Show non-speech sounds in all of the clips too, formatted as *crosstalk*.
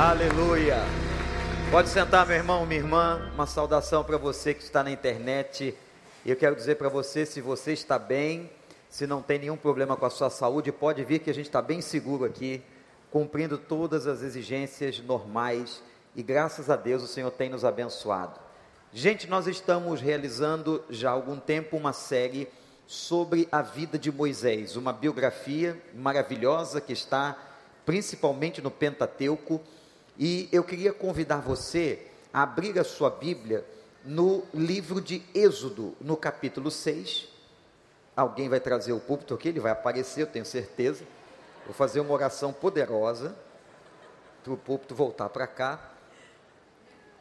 Aleluia. Pode sentar, meu irmão, minha irmã. Uma saudação para você que está na internet. Eu quero dizer para você, se você está bem, se não tem nenhum problema com a sua saúde, pode vir que a gente está bem seguro aqui, cumprindo todas as exigências normais. E graças a Deus o Senhor tem nos abençoado. Gente, nós estamos realizando já há algum tempo uma série sobre a vida de Moisés, uma biografia maravilhosa que está principalmente no Pentateuco. E eu queria convidar você a abrir a sua Bíblia no livro de Êxodo, no capítulo 6. Alguém vai trazer o púlpito aqui, ele vai aparecer, eu tenho certeza. Vou fazer uma oração poderosa para o púlpito voltar para cá.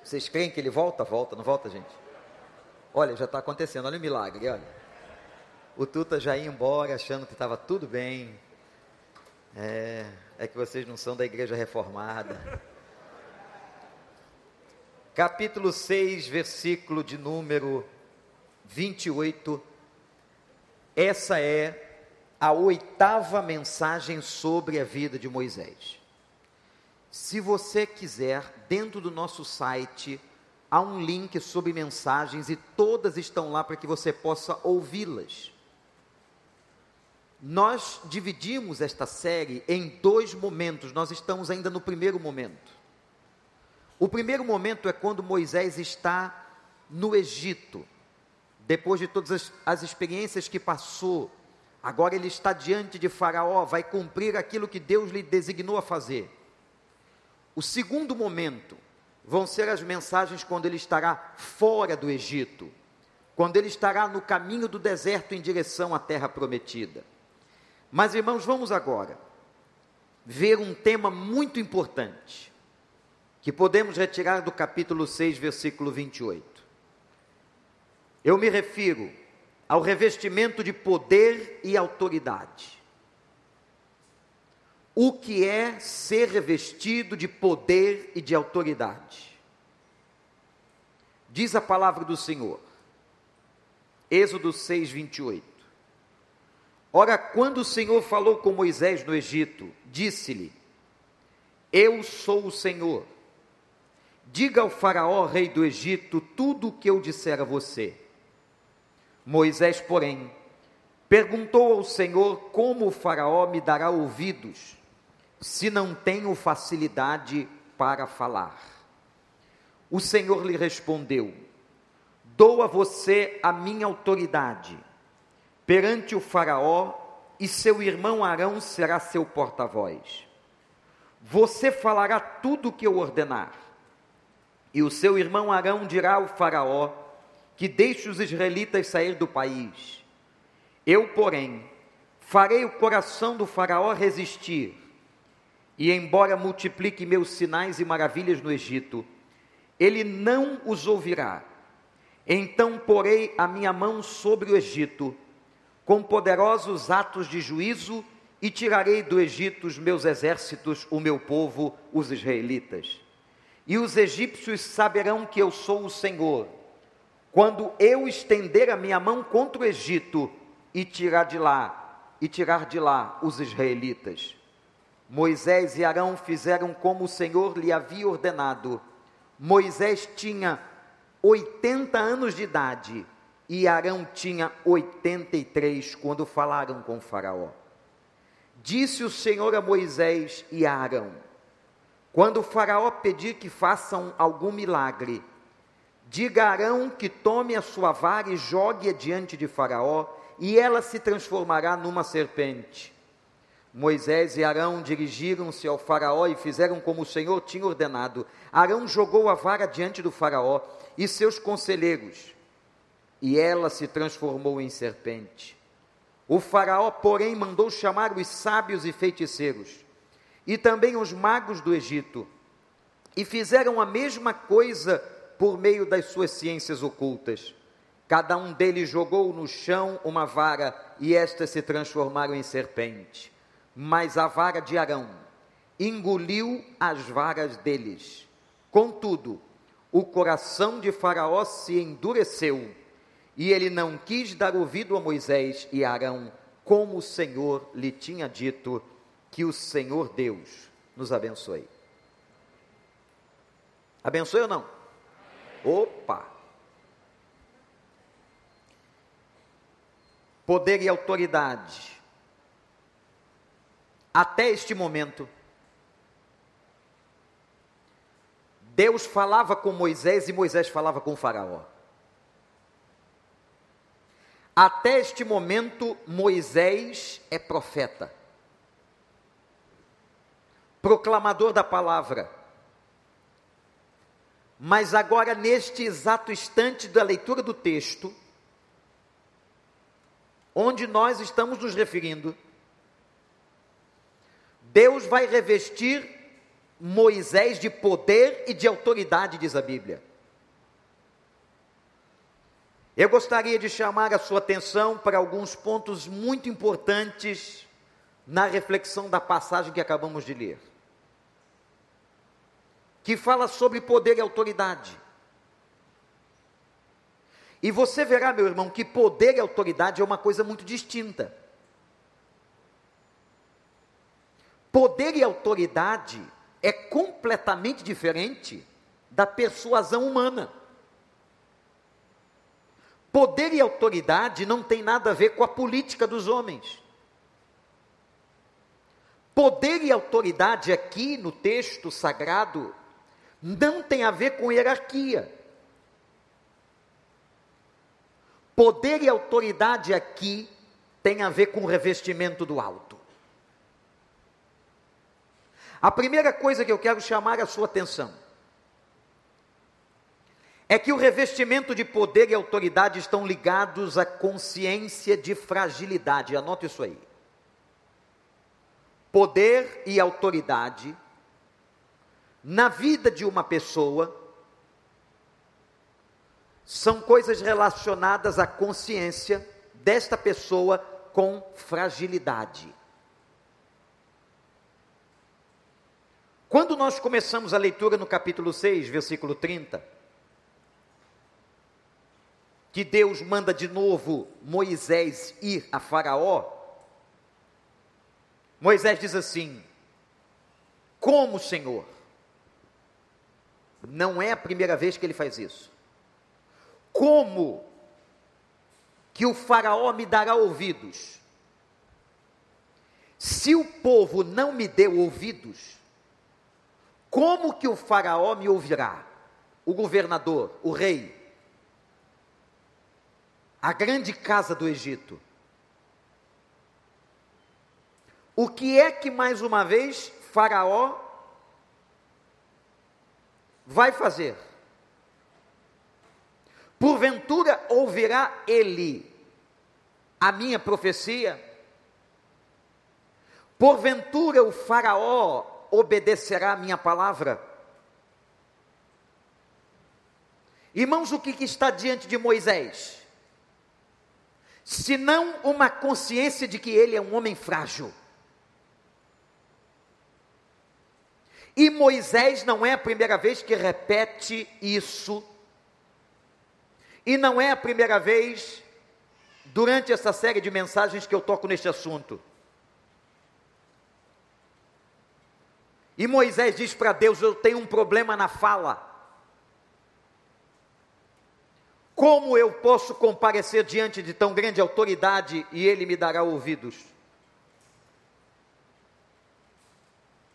Vocês creem que ele volta? Volta, não volta, gente? Olha, já está acontecendo, olha o milagre, olha. O Tuta já ia embora achando que estava tudo bem. É, é que vocês não são da igreja reformada. Capítulo 6, versículo de número 28. Essa é a oitava mensagem sobre a vida de Moisés. Se você quiser, dentro do nosso site, há um link sobre mensagens e todas estão lá para que você possa ouvi-las. Nós dividimos esta série em dois momentos, nós estamos ainda no primeiro momento. O primeiro momento é quando Moisés está no Egito, depois de todas as, as experiências que passou, agora ele está diante de Faraó, vai cumprir aquilo que Deus lhe designou a fazer. O segundo momento vão ser as mensagens quando ele estará fora do Egito, quando ele estará no caminho do deserto em direção à terra prometida. Mas irmãos, vamos agora ver um tema muito importante que podemos retirar do capítulo 6, versículo 28. Eu me refiro ao revestimento de poder e autoridade o que é ser revestido de poder e de autoridade. Diz a palavra do Senhor, Êxodo 6, 28. Ora, quando o Senhor falou com Moisés no Egito, disse-lhe: Eu sou o Senhor. Diga ao Faraó, rei do Egito, tudo o que eu disser a você. Moisés, porém, perguntou ao Senhor como o Faraó me dará ouvidos se não tenho facilidade para falar? O Senhor lhe respondeu: Dou a você a minha autoridade perante o Faraó, e seu irmão Arão será seu porta-voz. Você falará tudo o que eu ordenar, e o seu irmão Arão dirá ao Faraó que deixe os israelitas sair do país. Eu, porém, farei o coração do Faraó resistir e embora multiplique meus sinais e maravilhas no Egito, ele não os ouvirá. Então porei a minha mão sobre o Egito, com poderosos atos de juízo, e tirarei do Egito os meus exércitos, o meu povo, os israelitas. E os egípcios saberão que eu sou o Senhor, quando eu estender a minha mão contra o Egito e tirar de lá, e tirar de lá os israelitas. Moisés e Arão fizeram como o Senhor lhe havia ordenado. Moisés tinha 80 anos de idade e Arão tinha 83 quando falaram com Faraó. Disse o Senhor a Moisés e a Arão: Quando Faraó pedir que façam algum milagre, diga Arão que tome a sua vara e jogue-a diante de Faraó, e ela se transformará numa serpente. Moisés e Arão dirigiram-se ao Faraó e fizeram como o Senhor tinha ordenado. Arão jogou a vara diante do Faraó e seus conselheiros, e ela se transformou em serpente. O Faraó, porém, mandou chamar os sábios e feiticeiros, e também os magos do Egito, e fizeram a mesma coisa por meio das suas ciências ocultas. Cada um deles jogou no chão uma vara, e estas se transformaram em serpente mas a vara de Arão engoliu as varas deles. Contudo, o coração de Faraó se endureceu e ele não quis dar ouvido a Moisés e Arão, como o Senhor lhe tinha dito. Que o Senhor Deus nos abençoe. Abençoe ou não? Opa! Poder e autoridade. Até este momento, Deus falava com Moisés e Moisés falava com Faraó. Até este momento, Moisés é profeta, proclamador da palavra. Mas agora, neste exato instante da leitura do texto, onde nós estamos nos referindo, Deus vai revestir Moisés de poder e de autoridade, diz a Bíblia. Eu gostaria de chamar a sua atenção para alguns pontos muito importantes na reflexão da passagem que acabamos de ler, que fala sobre poder e autoridade. E você verá, meu irmão, que poder e autoridade é uma coisa muito distinta. Poder e autoridade é completamente diferente da persuasão humana. Poder e autoridade não tem nada a ver com a política dos homens. Poder e autoridade aqui no texto sagrado não tem a ver com hierarquia. Poder e autoridade aqui tem a ver com o revestimento do alto. A primeira coisa que eu quero chamar a sua atenção é que o revestimento de poder e autoridade estão ligados à consciência de fragilidade. Anote isso aí. Poder e autoridade na vida de uma pessoa são coisas relacionadas à consciência desta pessoa com fragilidade. Quando nós começamos a leitura no capítulo 6, versículo 30, que Deus manda de novo Moisés ir a Faraó, Moisés diz assim: Como, Senhor? Não é a primeira vez que ele faz isso. Como que o Faraó me dará ouvidos? Se o povo não me deu ouvidos, como que o Faraó me ouvirá? O governador, o rei, a grande casa do Egito. O que é que mais uma vez Faraó vai fazer? Porventura ouvirá ele a minha profecia? Porventura o Faraó obedecerá a minha palavra? Irmãos, o que, que está diante de Moisés? senão uma consciência de que ele é um homem frágil. E Moisés não é a primeira vez que repete isso, e não é a primeira vez durante essa série de mensagens que eu toco neste assunto. E Moisés diz para Deus: Eu tenho um problema na fala. Como eu posso comparecer diante de tão grande autoridade e ele me dará ouvidos?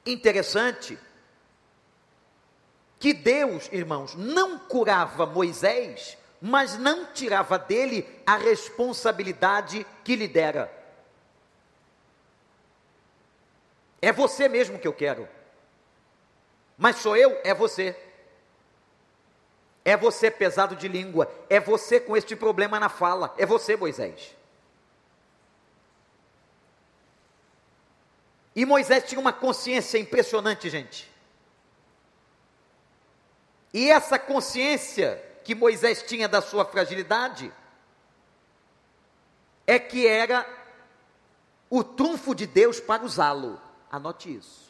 Interessante que Deus, irmãos, não curava Moisés, mas não tirava dele a responsabilidade que lhe dera. É você mesmo que eu quero. Mas sou eu, é você. É você pesado de língua, é você com este problema na fala, é você, Moisés. E Moisés tinha uma consciência impressionante, gente. E essa consciência que Moisés tinha da sua fragilidade é que era o trunfo de Deus para usá-lo. Anote isso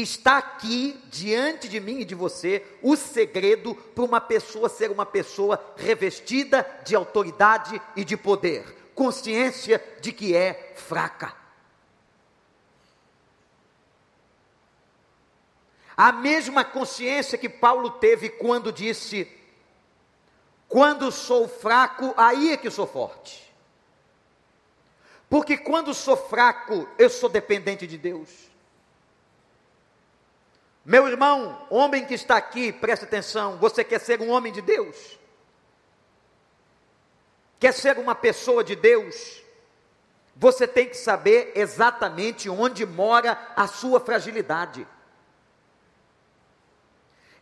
está aqui diante de mim e de você o segredo para uma pessoa ser uma pessoa revestida de autoridade e de poder, consciência de que é fraca. A mesma consciência que Paulo teve quando disse: Quando sou fraco, aí é que sou forte. Porque quando sou fraco, eu sou dependente de Deus. Meu irmão, homem que está aqui, preste atenção, você quer ser um homem de Deus? Quer ser uma pessoa de Deus? Você tem que saber exatamente onde mora a sua fragilidade.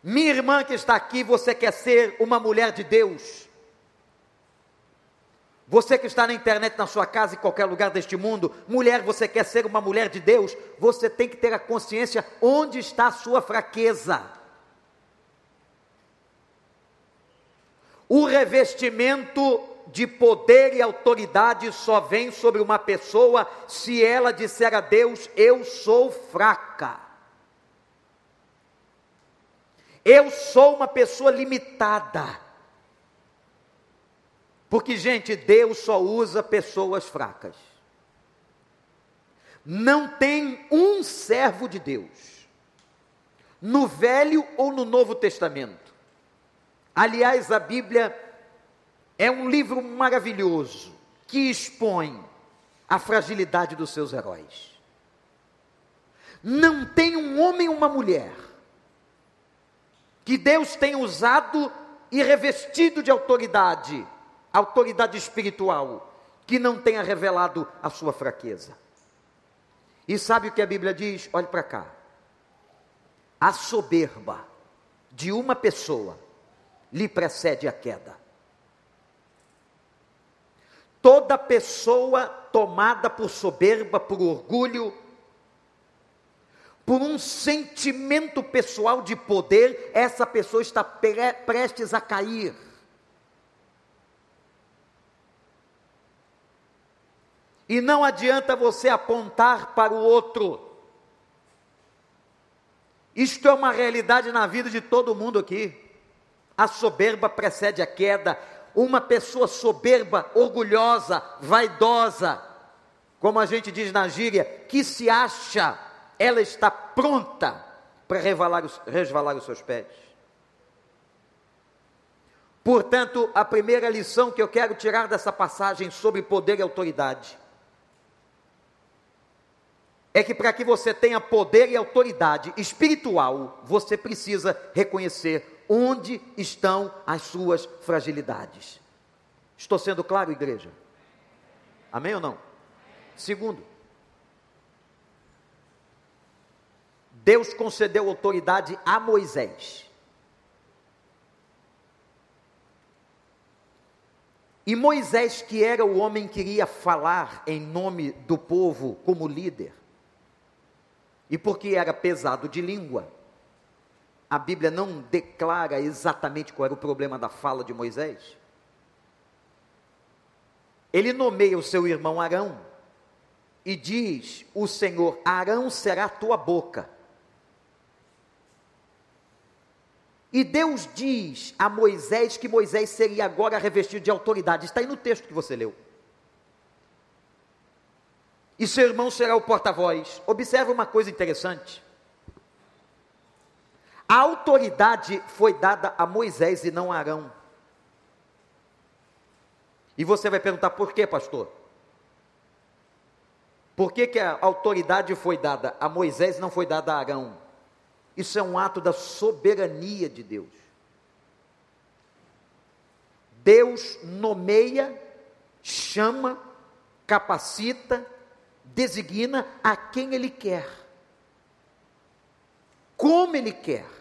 Minha irmã que está aqui, você quer ser uma mulher de Deus? Você que está na internet, na sua casa, em qualquer lugar deste mundo, mulher, você quer ser uma mulher de Deus? Você tem que ter a consciência onde está a sua fraqueza. O revestimento de poder e autoridade só vem sobre uma pessoa se ela disser a Deus: Eu sou fraca. Eu sou uma pessoa limitada. Porque, gente, Deus só usa pessoas fracas. Não tem um servo de Deus, no Velho ou no Novo Testamento. Aliás, a Bíblia é um livro maravilhoso que expõe a fragilidade dos seus heróis. Não tem um homem ou uma mulher que Deus tem usado e revestido de autoridade, autoridade espiritual, que não tenha revelado a sua fraqueza. E sabe o que a Bíblia diz? Olhe para cá. A soberba de uma pessoa lhe precede a queda. Toda pessoa tomada por soberba, por orgulho, por um sentimento pessoal de poder, essa pessoa está pre prestes a cair. E não adianta você apontar para o outro. Isto é uma realidade na vida de todo mundo aqui. A soberba precede a queda. Uma pessoa soberba, orgulhosa, vaidosa, como a gente diz na gíria, que se acha ela está pronta para resvalar os, resvalar os seus pés. Portanto, a primeira lição que eu quero tirar dessa passagem sobre poder e autoridade é que para que você tenha poder e autoridade espiritual, você precisa reconhecer onde estão as suas fragilidades. Estou sendo claro, igreja? Amém ou não? Segundo, Deus concedeu autoridade a Moisés. E Moisés, que era o homem que iria falar em nome do povo como líder, e porque era pesado de língua, a Bíblia não declara exatamente qual era o problema da fala de Moisés. Ele nomeia o seu irmão Arão e diz: O Senhor, Arão será tua boca E Deus diz a Moisés que Moisés seria agora revestido de autoridade. Está aí no texto que você leu. E seu irmão será o porta-voz. Observe uma coisa interessante. A autoridade foi dada a Moisés e não a Arão. E você vai perguntar por quê, pastor? Por que, que a autoridade foi dada a Moisés e não foi dada a Arão? Isso é um ato da soberania de Deus. Deus nomeia, chama, capacita, designa a quem Ele quer, como Ele quer.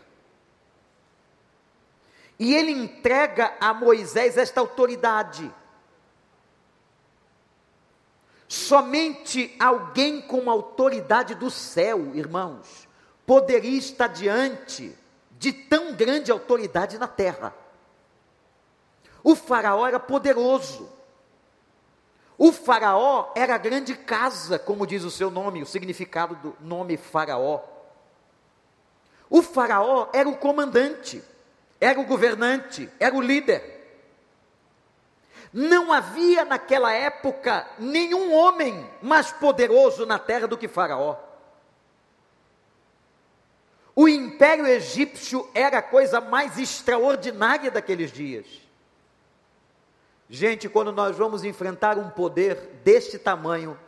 E Ele entrega a Moisés esta autoridade. Somente alguém com autoridade do céu, irmãos, poderia estar diante de tão grande autoridade na terra. O Faraó era poderoso. O Faraó era a grande casa, como diz o seu nome, o significado do nome Faraó. O Faraó era o comandante, era o governante, era o líder. Não havia naquela época nenhum homem mais poderoso na terra do que Faraó. O império egípcio era a coisa mais extraordinária daqueles dias. Gente, quando nós vamos enfrentar um poder deste tamanho,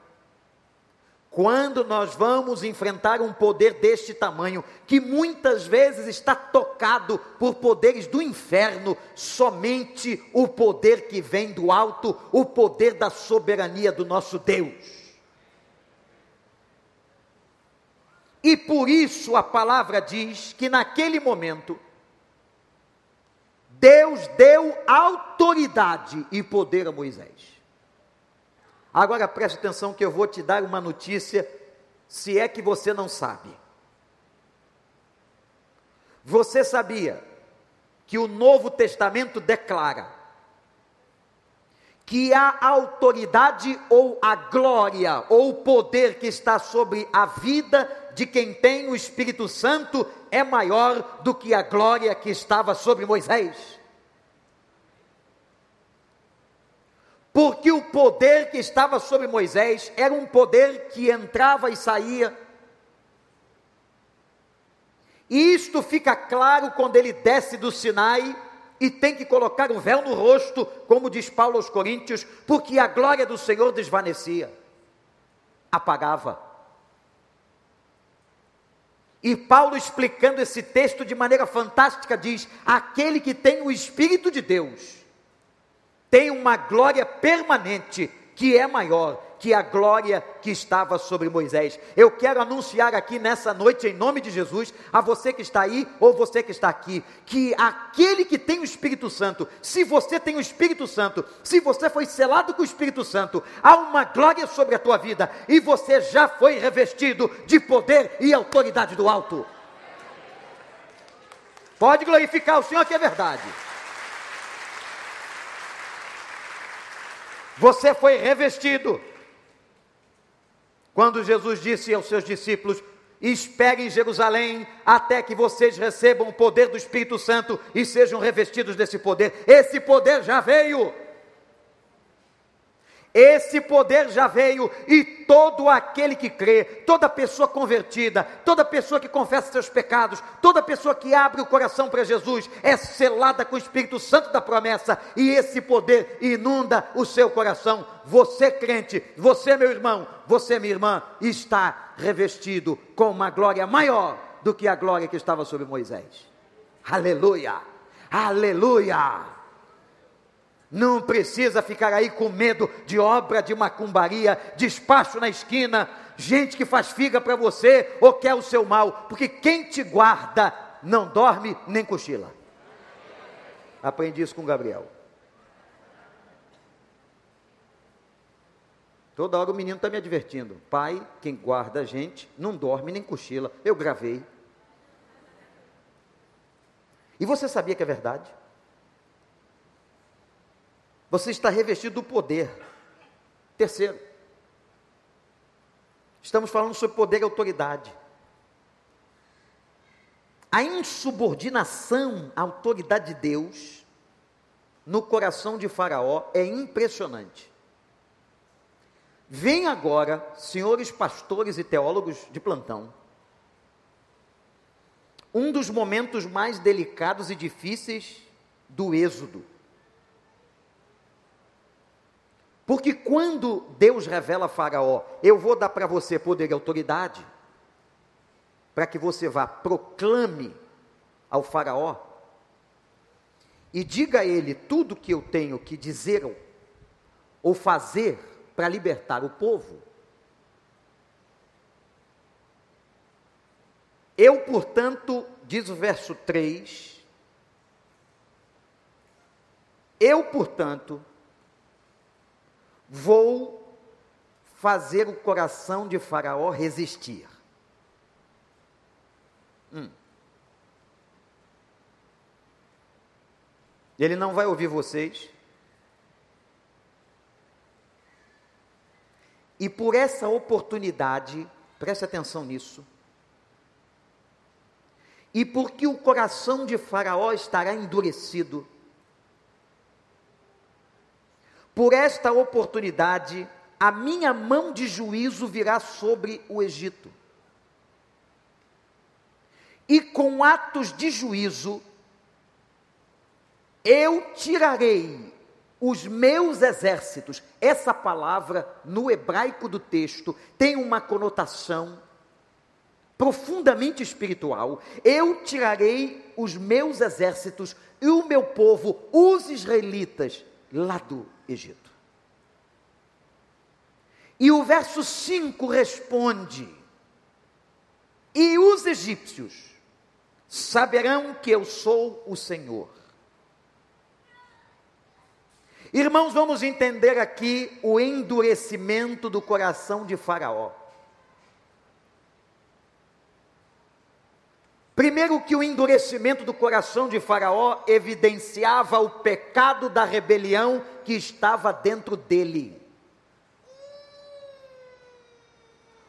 quando nós vamos enfrentar um poder deste tamanho, que muitas vezes está tocado por poderes do inferno, somente o poder que vem do alto, o poder da soberania do nosso Deus. E por isso a palavra diz que naquele momento, Deus deu autoridade e poder a Moisés. Agora preste atenção que eu vou te dar uma notícia, se é que você não sabe. Você sabia que o Novo Testamento declara que a autoridade ou a glória ou o poder que está sobre a vida de quem tem o Espírito Santo é maior do que a glória que estava sobre Moisés. Porque o poder que estava sobre Moisés era um poder que entrava e saía. E isto fica claro quando ele desce do Sinai e tem que colocar o véu no rosto, como diz Paulo aos Coríntios, porque a glória do Senhor desvanecia, apagava. E Paulo, explicando esse texto de maneira fantástica, diz: aquele que tem o Espírito de Deus tem uma glória permanente que é maior que a glória que estava sobre Moisés. Eu quero anunciar aqui nessa noite, em nome de Jesus, a você que está aí ou você que está aqui, que aquele que tem o Espírito Santo, se você tem o Espírito Santo, se você foi selado com o Espírito Santo, há uma glória sobre a tua vida e você já foi revestido de poder e autoridade do alto. Pode glorificar o Senhor que é verdade. Você foi revestido. Quando Jesus disse aos seus discípulos: Espere em Jerusalém até que vocês recebam o poder do Espírito Santo e sejam revestidos desse poder. Esse poder já veio. Esse poder já veio e todo aquele que crê, toda pessoa convertida, toda pessoa que confessa seus pecados, toda pessoa que abre o coração para Jesus é selada com o Espírito Santo da promessa e esse poder inunda o seu coração. Você crente, você meu irmão, você minha irmã, está revestido com uma glória maior do que a glória que estava sobre Moisés. Aleluia! Aleluia! Não precisa ficar aí com medo de obra de macumbaria, despacho na esquina, gente que faz figa para você ou quer o seu mal, porque quem te guarda não dorme nem cochila. Aprendi isso com Gabriel. Toda hora o menino está me advertindo. Pai, quem guarda a gente, não dorme nem cochila. Eu gravei. E você sabia que é verdade? Você está revestido do poder. Terceiro, estamos falando sobre poder e autoridade. A insubordinação à autoridade de Deus no coração de Faraó é impressionante. Vem agora, senhores pastores e teólogos de plantão, um dos momentos mais delicados e difíceis do Êxodo. Porque quando Deus revela a Faraó, eu vou dar para você poder e autoridade, para que você vá, proclame ao Faraó e diga a ele tudo que eu tenho que dizer ou fazer para libertar o povo. Eu, portanto, diz o verso 3, eu, portanto, Vou fazer o coração de Faraó resistir. Hum. Ele não vai ouvir vocês. E por essa oportunidade, preste atenção nisso, e porque o coração de Faraó estará endurecido, Por esta oportunidade, a minha mão de juízo virá sobre o Egito. e com atos de juízo eu tirarei os meus exércitos. Essa palavra no hebraico do texto tem uma conotação profundamente espiritual. Eu tirarei os meus exércitos e o meu povo, os israelitas, lá do Egito. E o verso 5 responde: E os egípcios saberão que eu sou o Senhor. Irmãos, vamos entender aqui o endurecimento do coração de Faraó. Primeiro, que o endurecimento do coração de Faraó evidenciava o pecado da rebelião que estava dentro dele.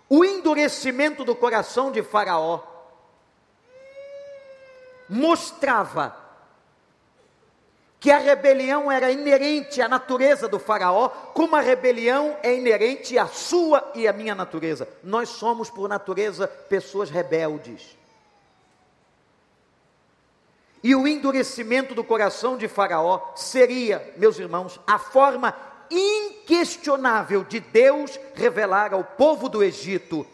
O endurecimento do coração de Faraó mostrava que a rebelião era inerente à natureza do Faraó, como a rebelião é inerente à sua e à minha natureza. Nós somos, por natureza, pessoas rebeldes. E o endurecimento do coração de Faraó seria, meus irmãos, a forma inquestionável de Deus revelar ao povo do Egito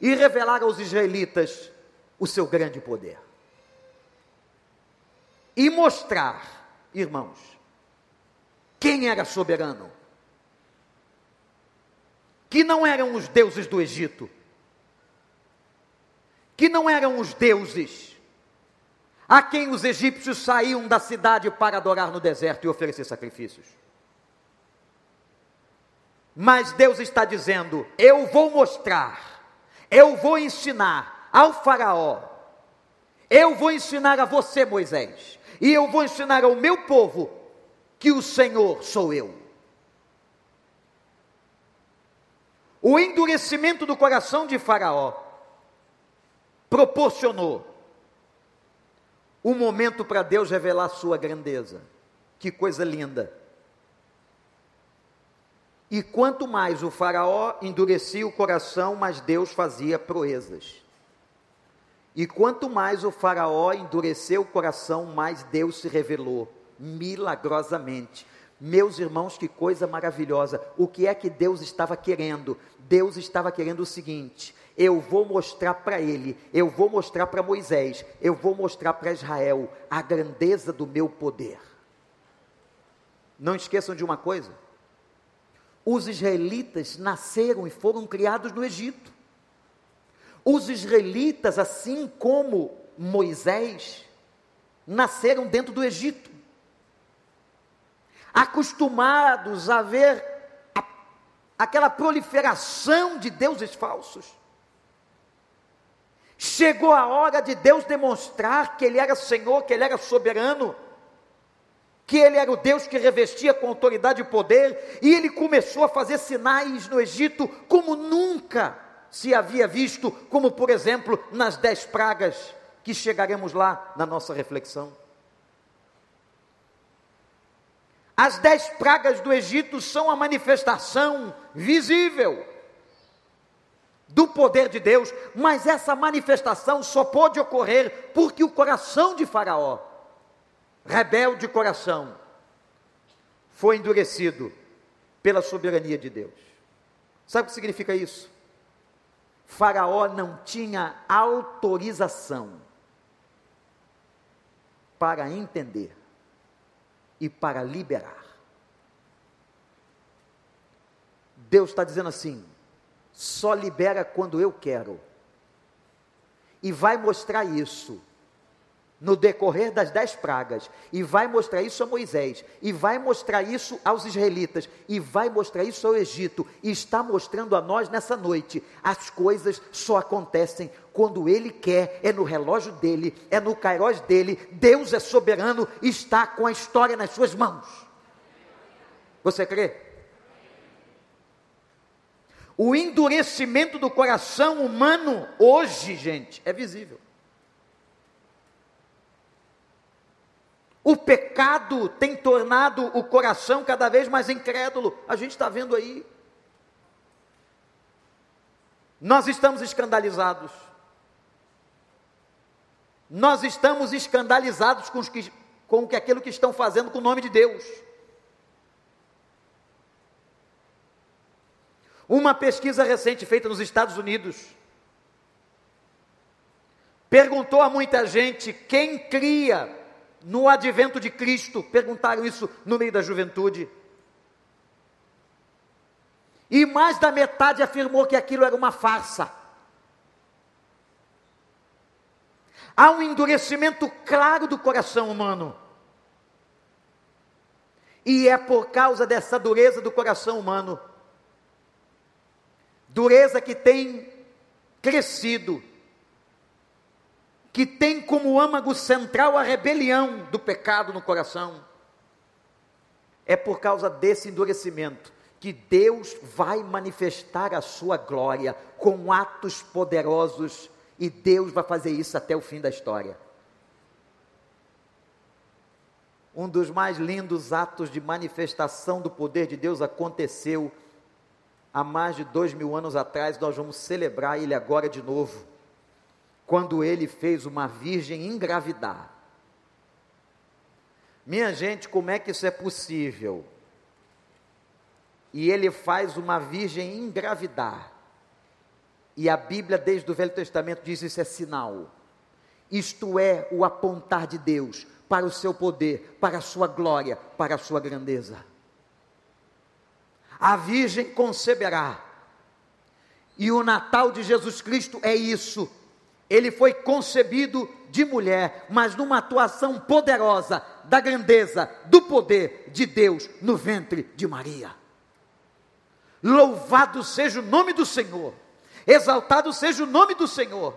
e revelar aos israelitas o seu grande poder. E mostrar, irmãos, quem era soberano. Que não eram os deuses do Egito, que não eram os deuses a quem os egípcios saíam da cidade para adorar no deserto e oferecer sacrifícios. Mas Deus está dizendo: eu vou mostrar, eu vou ensinar ao Faraó, eu vou ensinar a você, Moisés, e eu vou ensinar ao meu povo que o Senhor sou eu. O endurecimento do coração de Faraó proporcionou um momento para Deus revelar sua grandeza. Que coisa linda. E quanto mais o Faraó endurecia o coração, mais Deus fazia proezas. E quanto mais o Faraó endureceu o coração, mais Deus se revelou milagrosamente. Meus irmãos, que coisa maravilhosa. O que é que Deus estava querendo? Deus estava querendo o seguinte: eu vou mostrar para ele, eu vou mostrar para Moisés, eu vou mostrar para Israel a grandeza do meu poder. Não esqueçam de uma coisa: os israelitas nasceram e foram criados no Egito. Os israelitas, assim como Moisés, nasceram dentro do Egito, acostumados a ver a, aquela proliferação de deuses falsos. Chegou a hora de Deus demonstrar que Ele era Senhor, que Ele era soberano, que Ele era o Deus que revestia com autoridade e poder, e Ele começou a fazer sinais no Egito como nunca se havia visto, como por exemplo nas dez pragas, que chegaremos lá na nossa reflexão. As dez pragas do Egito são a manifestação visível do poder de Deus, mas essa manifestação só pode ocorrer porque o coração de Faraó, rebelde coração, foi endurecido pela soberania de Deus. Sabe o que significa isso? Faraó não tinha autorização para entender e para liberar. Deus está dizendo assim: só libera quando eu quero. E vai mostrar isso no decorrer das dez pragas, e vai mostrar isso a Moisés, e vai mostrar isso aos israelitas, e vai mostrar isso ao Egito, e está mostrando a nós nessa noite. As coisas só acontecem quando Ele quer, é no relógio dele, é no cairós dele. Deus é soberano, está com a história nas suas mãos. Você crê? O endurecimento do coração humano hoje, gente, é visível. O pecado tem tornado o coração cada vez mais incrédulo. A gente está vendo aí. Nós estamos escandalizados. nós estamos escandalizados com, que, com aquilo que estão fazendo com o nome de Deus. Uma pesquisa recente feita nos Estados Unidos perguntou a muita gente quem cria no advento de Cristo, perguntaram isso no meio da juventude. E mais da metade afirmou que aquilo era uma farsa. Há um endurecimento claro do coração humano. E é por causa dessa dureza do coração humano, dureza que tem crescido, que tem como âmago central a rebelião do pecado no coração. É por causa desse endurecimento que Deus vai manifestar a sua glória com atos poderosos e Deus vai fazer isso até o fim da história. Um dos mais lindos atos de manifestação do poder de Deus aconteceu há mais de dois mil anos atrás. Nós vamos celebrar ele agora de novo, quando ele fez uma virgem engravidar. Minha gente, como é que isso é possível? e ele faz uma virgem engravidar. E a Bíblia, desde o Velho Testamento, diz isso é sinal. Isto é o apontar de Deus para o seu poder, para a sua glória, para a sua grandeza. A virgem conceberá. E o Natal de Jesus Cristo é isso. Ele foi concebido de mulher, mas numa atuação poderosa da grandeza, do poder de Deus no ventre de Maria. Louvado seja o nome do Senhor, exaltado seja o nome do Senhor,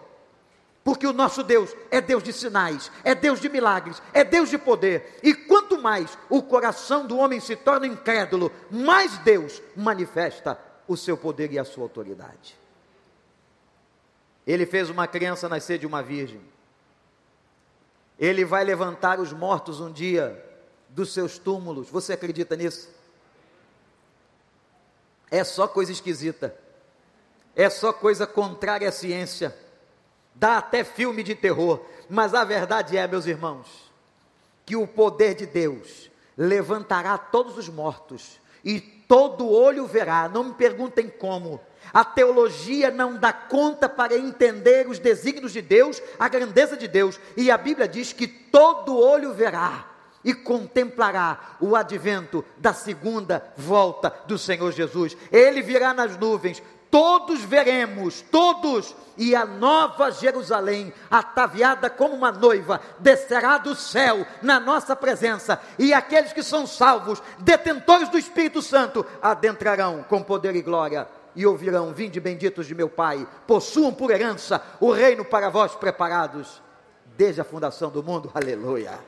porque o nosso Deus é Deus de sinais, é Deus de milagres, é Deus de poder, e quanto mais o coração do homem se torna incrédulo, mais Deus manifesta o seu poder e a sua autoridade. Ele fez uma criança nascer de uma virgem, ele vai levantar os mortos um dia dos seus túmulos, você acredita nisso? é só coisa esquisita, é só coisa contrária à ciência, dá até filme de terror, mas a verdade é, meus irmãos, que o poder de Deus levantará todos os mortos e todo olho verá, não me perguntem como. A teologia não dá conta para entender os desígnios de Deus, a grandeza de Deus, e a Bíblia diz que todo olho verá e contemplará o advento da segunda volta do Senhor Jesus. Ele virá nas nuvens, todos veremos, todos, e a nova Jerusalém, ataviada como uma noiva, descerá do céu na nossa presença, e aqueles que são salvos, detentores do Espírito Santo, adentrarão com poder e glória. E ouvirão: Vinde benditos de meu Pai, possuam por herança o reino para vós preparados, desde a fundação do mundo. *laughs* Aleluia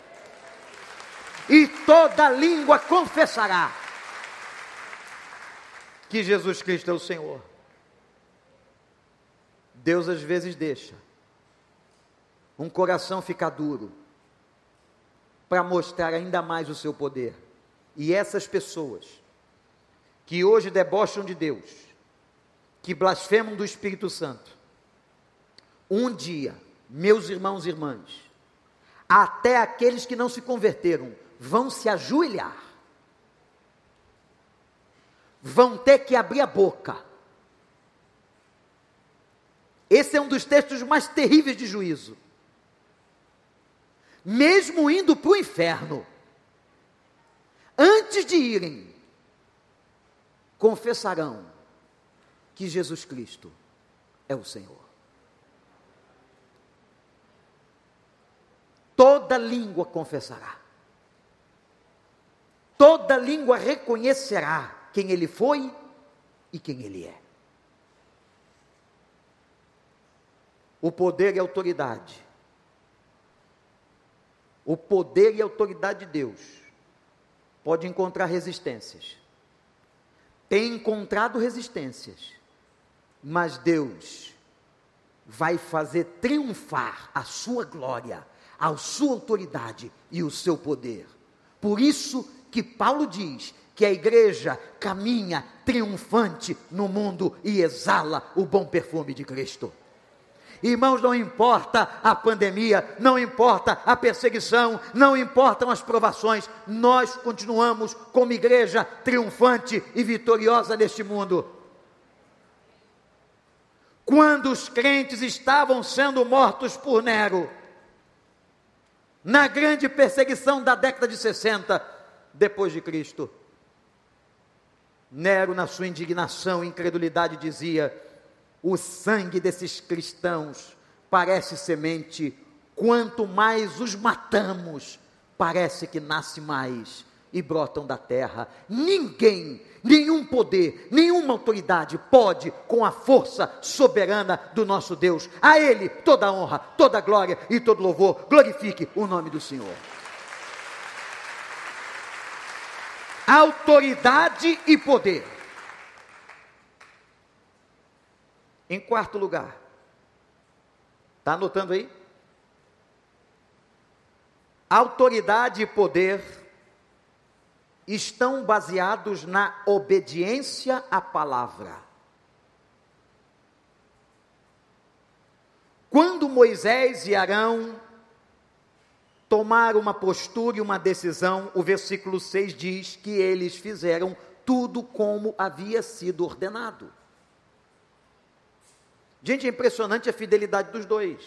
e toda língua confessará que Jesus Cristo é o Senhor. Deus às vezes deixa um coração ficar duro para mostrar ainda mais o seu poder. E essas pessoas que hoje debocham de Deus, que blasfemam do Espírito Santo, um dia, meus irmãos e irmãs, até aqueles que não se converteram, vão se ajoelhar, vão ter que abrir a boca. Esse é um dos textos mais terríveis de juízo. Mesmo indo para o inferno, antes de irem, confessarão que Jesus Cristo é o Senhor. Toda língua confessará toda língua reconhecerá quem ele foi e quem ele é. O poder e a autoridade. O poder e a autoridade de Deus pode encontrar resistências. Tem encontrado resistências, mas Deus vai fazer triunfar a sua glória, a sua autoridade e o seu poder. Por isso que Paulo diz que a igreja caminha triunfante no mundo e exala o bom perfume de Cristo. Irmãos, não importa a pandemia, não importa a perseguição, não importam as provações, nós continuamos como igreja triunfante e vitoriosa neste mundo. Quando os crentes estavam sendo mortos por Nero, na grande perseguição da década de 60 depois de Cristo, Nero, na sua indignação e incredulidade, dizia: o sangue desses cristãos parece semente, quanto mais os matamos, parece que nasce mais e brotam da terra. Ninguém, nenhum poder, nenhuma autoridade pode, com a força soberana do nosso Deus, a Ele toda honra, toda glória e todo louvor, glorifique o nome do Senhor. Autoridade e poder. Em quarto lugar, está anotando aí? Autoridade e poder estão baseados na obediência à palavra. Quando Moisés e Arão tomaram uma postura e uma decisão, o versículo 6 diz que eles fizeram tudo como havia sido ordenado. Gente, é impressionante a fidelidade dos dois.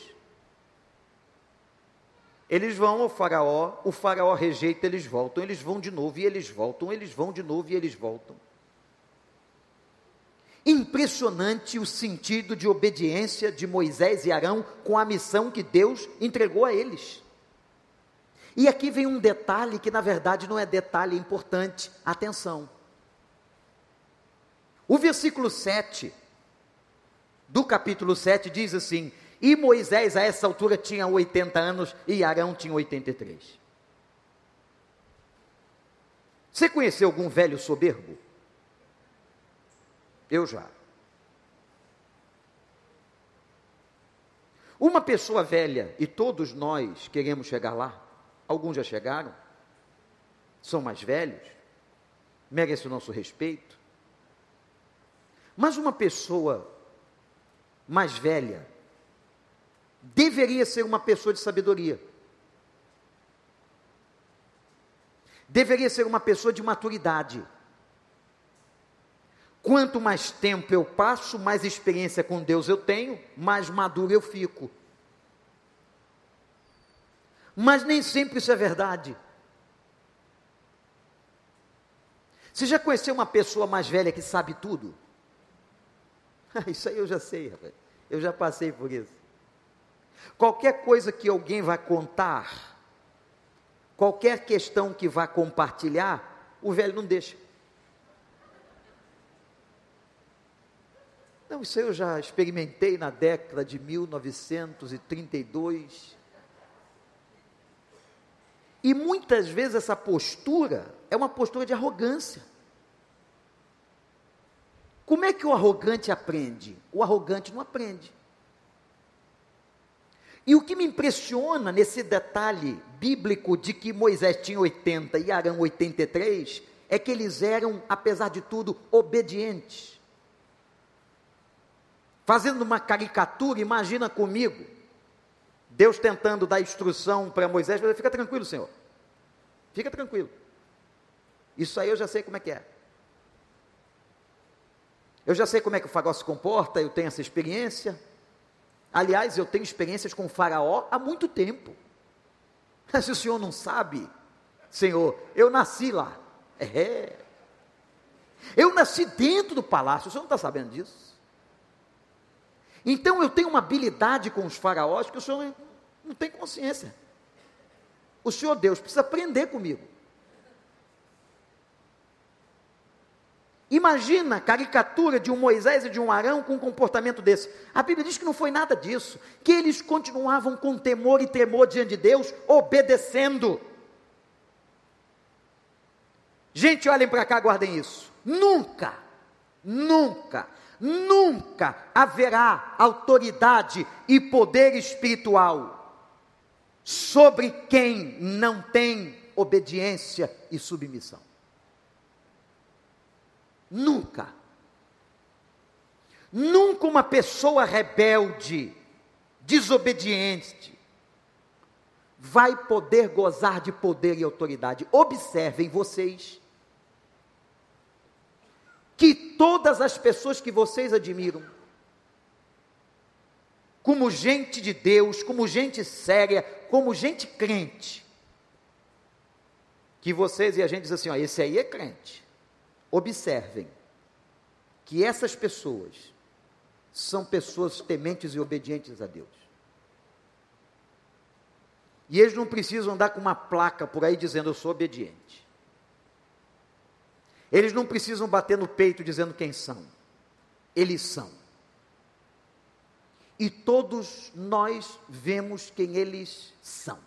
Eles vão ao faraó, o faraó rejeita, eles voltam, eles vão de novo e eles voltam, eles vão de novo e eles voltam. Impressionante o sentido de obediência de Moisés e Arão com a missão que Deus entregou a eles. E aqui vem um detalhe que na verdade não é detalhe importante. Atenção. O versículo 7 do capítulo 7 diz assim: E Moisés a essa altura tinha 80 anos e Arão tinha 83. Você conheceu algum velho soberbo? Eu já. Uma pessoa velha, e todos nós queremos chegar lá, alguns já chegaram, são mais velhos, merecem o nosso respeito. Mas uma pessoa mais velha, deveria ser uma pessoa de sabedoria. Deveria ser uma pessoa de maturidade. Quanto mais tempo eu passo, mais experiência com Deus eu tenho, mais maduro eu fico. Mas nem sempre isso é verdade. Você já conheceu uma pessoa mais velha que sabe tudo? *laughs* Isso aí eu já sei, rapaz. Eu já passei por isso. Qualquer coisa que alguém vai contar, qualquer questão que vá compartilhar, o velho não deixa. Não, isso eu já experimentei na década de 1932. E muitas vezes essa postura é uma postura de arrogância. Como é que o arrogante aprende? O arrogante não aprende. E o que me impressiona nesse detalhe bíblico de que Moisés tinha 80 e Arão 83 é que eles eram, apesar de tudo, obedientes. Fazendo uma caricatura, imagina comigo, Deus tentando dar instrução para Moisés, fica tranquilo, Senhor. Fica tranquilo. Isso aí eu já sei como é que é. Eu já sei como é que o faraó se comporta, eu tenho essa experiência. Aliás, eu tenho experiências com o faraó há muito tempo. Se o senhor não sabe, senhor, eu nasci lá. É. Eu nasci dentro do palácio, o senhor não está sabendo disso? Então eu tenho uma habilidade com os faraós que o senhor não tem consciência. O senhor Deus precisa aprender comigo. Imagina a caricatura de um Moisés e de um Arão com um comportamento desse. A Bíblia diz que não foi nada disso, que eles continuavam com temor e tremor diante de Deus, obedecendo. Gente, olhem para cá, guardem isso. Nunca, nunca, nunca haverá autoridade e poder espiritual sobre quem não tem obediência e submissão. Nunca. Nunca uma pessoa rebelde desobediente, vai poder gozar de poder e autoridade. Observem vocês que todas as pessoas que vocês admiram, como gente de Deus, como gente séria, como gente crente, que vocês e a gente diz assim, ó, esse aí é crente. Observem que essas pessoas são pessoas tementes e obedientes a Deus. E eles não precisam andar com uma placa por aí dizendo eu sou obediente. Eles não precisam bater no peito dizendo quem são. Eles são. E todos nós vemos quem eles são.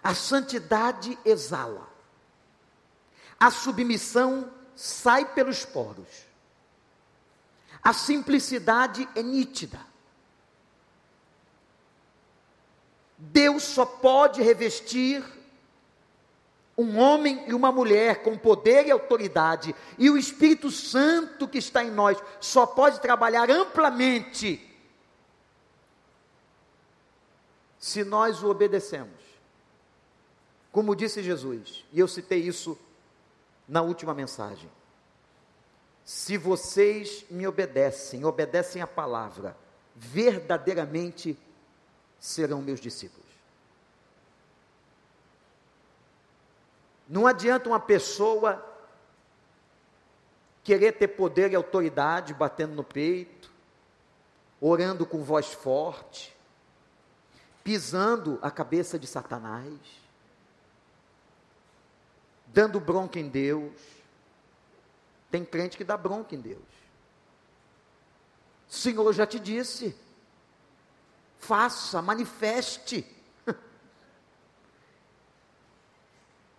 A santidade exala. A submissão sai pelos poros. A simplicidade é nítida. Deus só pode revestir um homem e uma mulher com poder e autoridade, e o Espírito Santo que está em nós só pode trabalhar amplamente se nós o obedecemos. Como disse Jesus, e eu citei isso na última mensagem. Se vocês me obedecem, obedecem a palavra, verdadeiramente serão meus discípulos. Não adianta uma pessoa querer ter poder e autoridade batendo no peito, orando com voz forte, pisando a cabeça de Satanás, dando bronca em Deus. Tem crente que dá bronca em Deus. Senhor já te disse, faça, manifeste. *laughs*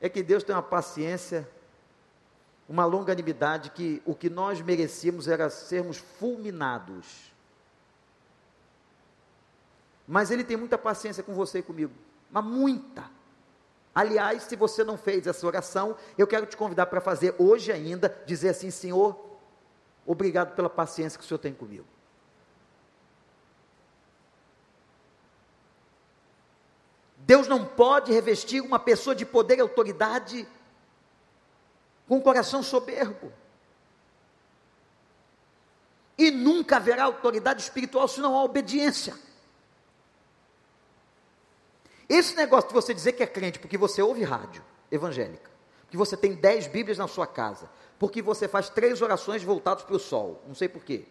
é que Deus tem uma paciência, uma longanimidade que o que nós merecíamos era sermos fulminados. Mas Ele tem muita paciência com você e comigo, mas muita. Aliás, se você não fez essa oração, eu quero te convidar para fazer hoje ainda, dizer assim: Senhor, obrigado pela paciência que o Senhor tem comigo. Deus não pode revestir uma pessoa de poder e autoridade com um coração soberbo. E nunca haverá autoridade espiritual se não há obediência. Esse negócio de você dizer que é crente porque você ouve rádio evangélica, porque você tem dez Bíblias na sua casa, porque você faz três orações voltadas para o sol, não sei porquê,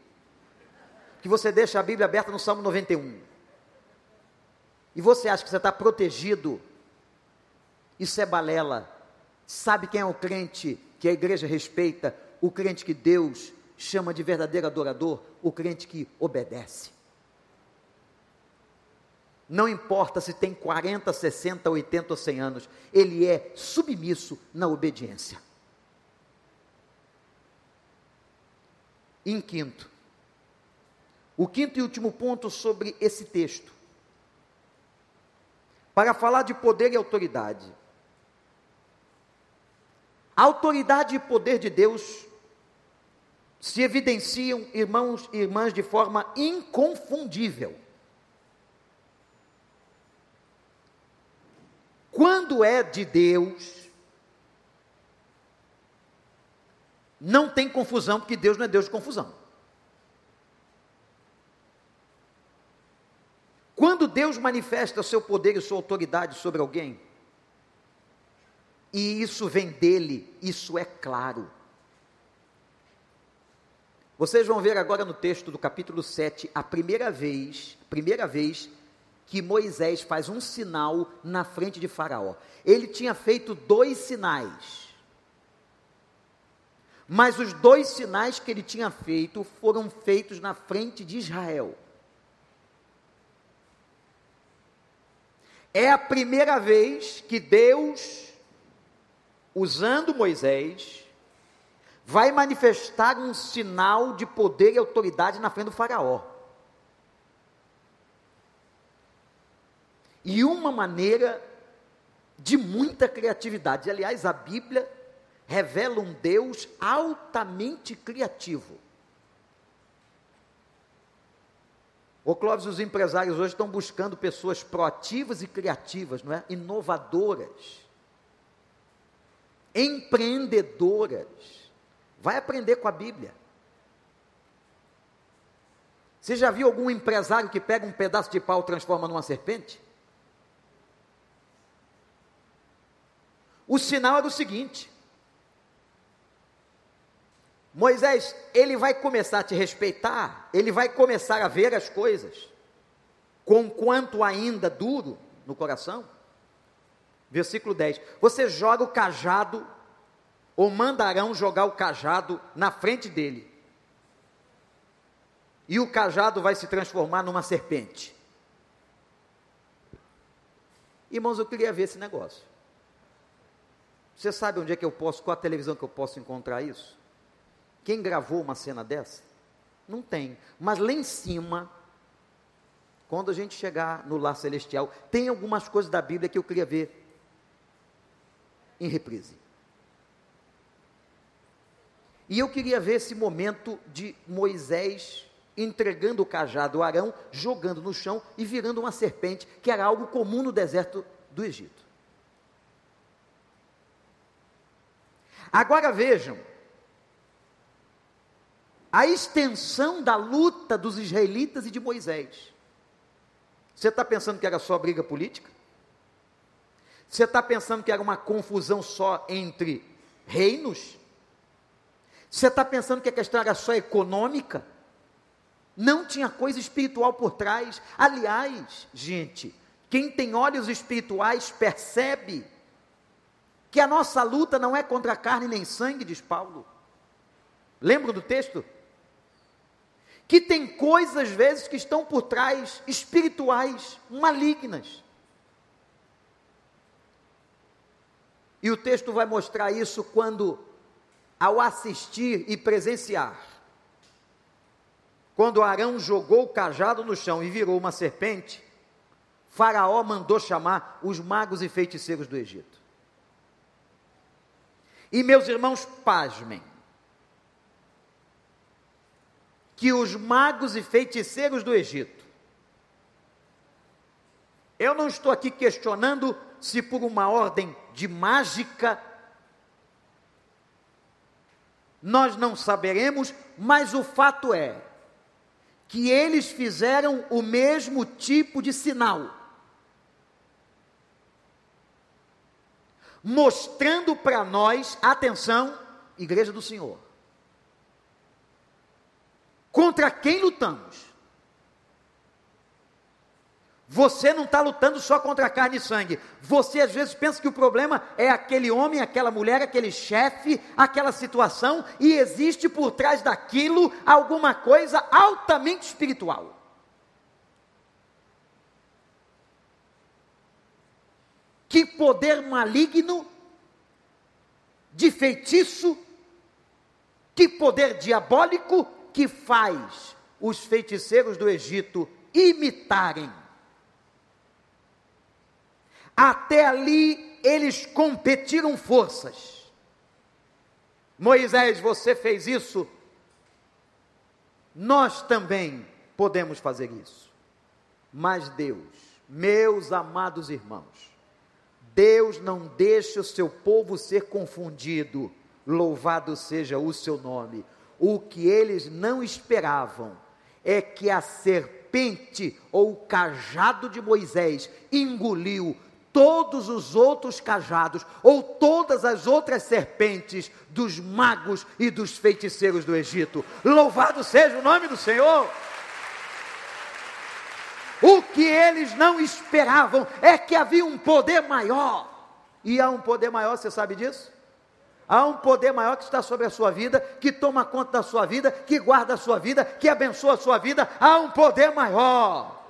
que você deixa a Bíblia aberta no Salmo 91 e você acha que você está protegido, isso é balela. Sabe quem é o crente que a igreja respeita? O crente que Deus chama de verdadeiro adorador, o crente que obedece. Não importa se tem 40, 60, 80 ou 100 anos, ele é submisso na obediência. Em quinto, o quinto e último ponto sobre esse texto para falar de poder e autoridade. A autoridade e poder de Deus se evidenciam, irmãos e irmãs, de forma inconfundível. Quando é de Deus, não tem confusão, porque Deus não é Deus de confusão. Quando Deus manifesta seu poder e sua autoridade sobre alguém, e isso vem dele, isso é claro. Vocês vão ver agora no texto do capítulo 7, a primeira vez, primeira vez que Moisés faz um sinal na frente de Faraó. Ele tinha feito dois sinais. Mas os dois sinais que ele tinha feito foram feitos na frente de Israel. É a primeira vez que Deus, usando Moisés, vai manifestar um sinal de poder e autoridade na frente do Faraó. E uma maneira de muita criatividade. Aliás, a Bíblia revela um Deus altamente criativo. Ô Clóvis, os empresários hoje estão buscando pessoas proativas e criativas, não é? Inovadoras. Empreendedoras. Vai aprender com a Bíblia. Você já viu algum empresário que pega um pedaço de pau e transforma numa serpente? O sinal era o seguinte: Moisés, ele vai começar a te respeitar, ele vai começar a ver as coisas, com quanto ainda duro no coração. Versículo 10: Você joga o cajado, ou mandarão jogar o cajado na frente dele, e o cajado vai se transformar numa serpente. Irmãos, eu queria ver esse negócio. Você sabe onde é que eu posso, qual a televisão que eu posso encontrar isso? Quem gravou uma cena dessa? Não tem. Mas lá em cima, quando a gente chegar no lar celestial, tem algumas coisas da Bíblia que eu queria ver em reprise. E eu queria ver esse momento de Moisés entregando o cajado a Arão, jogando no chão e virando uma serpente, que era algo comum no deserto do Egito. Agora vejam, a extensão da luta dos israelitas e de Moisés. Você está pensando que era só briga política? Você está pensando que era uma confusão só entre reinos? Você está pensando que a questão era só econômica? Não tinha coisa espiritual por trás. Aliás, gente, quem tem olhos espirituais percebe que a nossa luta não é contra carne nem sangue, diz Paulo. Lembra do texto? que tem coisas às vezes que estão por trás, espirituais, malignas. E o texto vai mostrar isso quando, ao assistir e presenciar, quando Arão jogou o cajado no chão e virou uma serpente, Faraó mandou chamar os magos e feiticeiros do Egito. E meus irmãos, pasmem, que os magos e feiticeiros do Egito. Eu não estou aqui questionando se por uma ordem de mágica nós não saberemos, mas o fato é que eles fizeram o mesmo tipo de sinal, mostrando para nós, atenção, igreja do Senhor, Contra quem lutamos? Você não está lutando só contra carne e sangue. Você às vezes pensa que o problema é aquele homem, aquela mulher, aquele chefe, aquela situação, e existe por trás daquilo alguma coisa altamente espiritual. Que poder maligno, de feitiço, que poder diabólico que faz os feiticeiros do Egito imitarem. Até ali eles competiram forças. Moisés, você fez isso, nós também podemos fazer isso. Mas Deus, meus amados irmãos, Deus não deixa o seu povo ser confundido. Louvado seja o seu nome. O que eles não esperavam é que a serpente ou o cajado de Moisés engoliu todos os outros cajados ou todas as outras serpentes dos magos e dos feiticeiros do Egito. Louvado seja o nome do Senhor! O que eles não esperavam é que havia um poder maior. E há um poder maior, você sabe disso? Há um poder maior que está sobre a sua vida, que toma conta da sua vida, que guarda a sua vida, que abençoa a sua vida. Há um poder maior.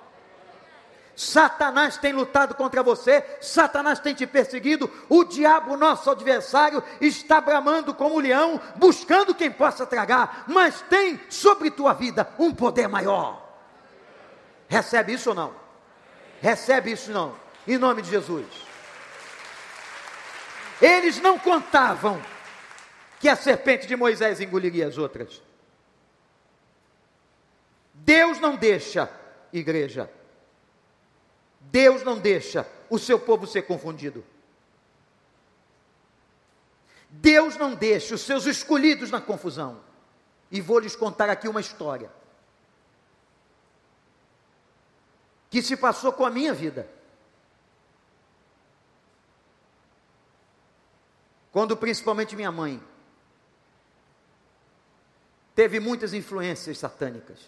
Satanás tem lutado contra você, Satanás tem te perseguido, o diabo, nosso adversário, está bramando como um leão, buscando quem possa tragar, mas tem sobre tua vida um poder maior. Recebe isso ou não? Recebe isso ou não? Em nome de Jesus. Eles não contavam que a serpente de Moisés engoliria as outras. Deus não deixa igreja. Deus não deixa o seu povo ser confundido. Deus não deixa os seus escolhidos na confusão. E vou lhes contar aqui uma história que se passou com a minha vida. Quando principalmente minha mãe teve muitas influências satânicas.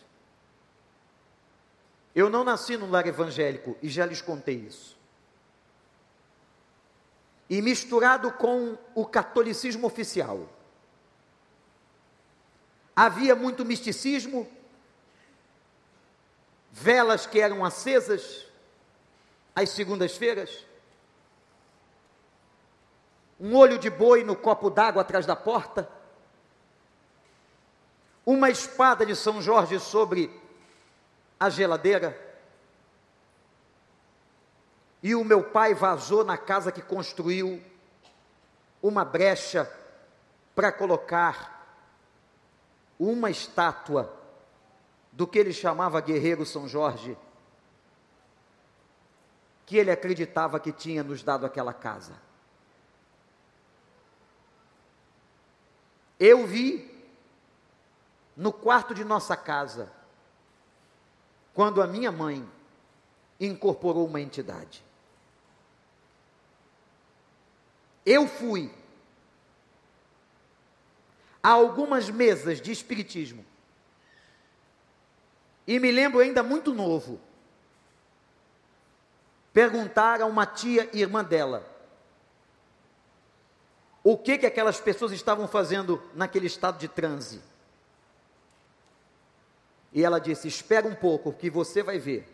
Eu não nasci num lar evangélico e já lhes contei isso. E misturado com o catolicismo oficial. Havia muito misticismo, velas que eram acesas às segundas-feiras, um olho de boi no copo d'água atrás da porta, uma espada de São Jorge sobre a geladeira. E o meu pai vazou na casa que construiu uma brecha para colocar uma estátua do que ele chamava guerreiro São Jorge, que ele acreditava que tinha nos dado aquela casa. Eu vi no quarto de nossa casa, quando a minha mãe incorporou uma entidade. Eu fui a algumas mesas de espiritismo e me lembro ainda muito novo perguntar a uma tia irmã dela o que que aquelas pessoas estavam fazendo naquele estado de transe. E ela disse: Espera um pouco, que você vai ver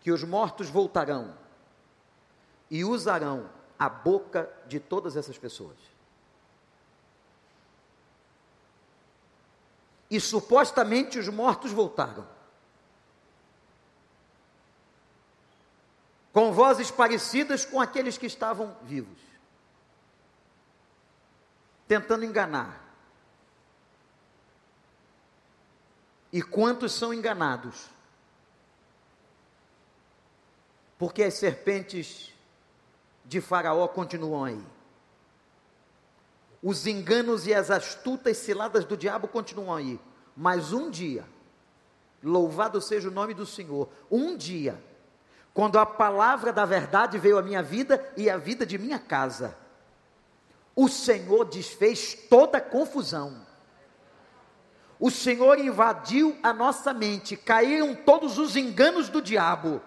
que os mortos voltarão e usarão a boca de todas essas pessoas. E supostamente os mortos voltaram. Com vozes parecidas com aqueles que estavam vivos, tentando enganar. E quantos são enganados? Porque as serpentes de Faraó continuam aí. Os enganos e as astutas ciladas do diabo continuam aí. Mas um dia, louvado seja o nome do Senhor, um dia, quando a palavra da verdade veio à minha vida e à vida de minha casa, o Senhor desfez toda a confusão. O Senhor invadiu a nossa mente, caíram todos os enganos do diabo.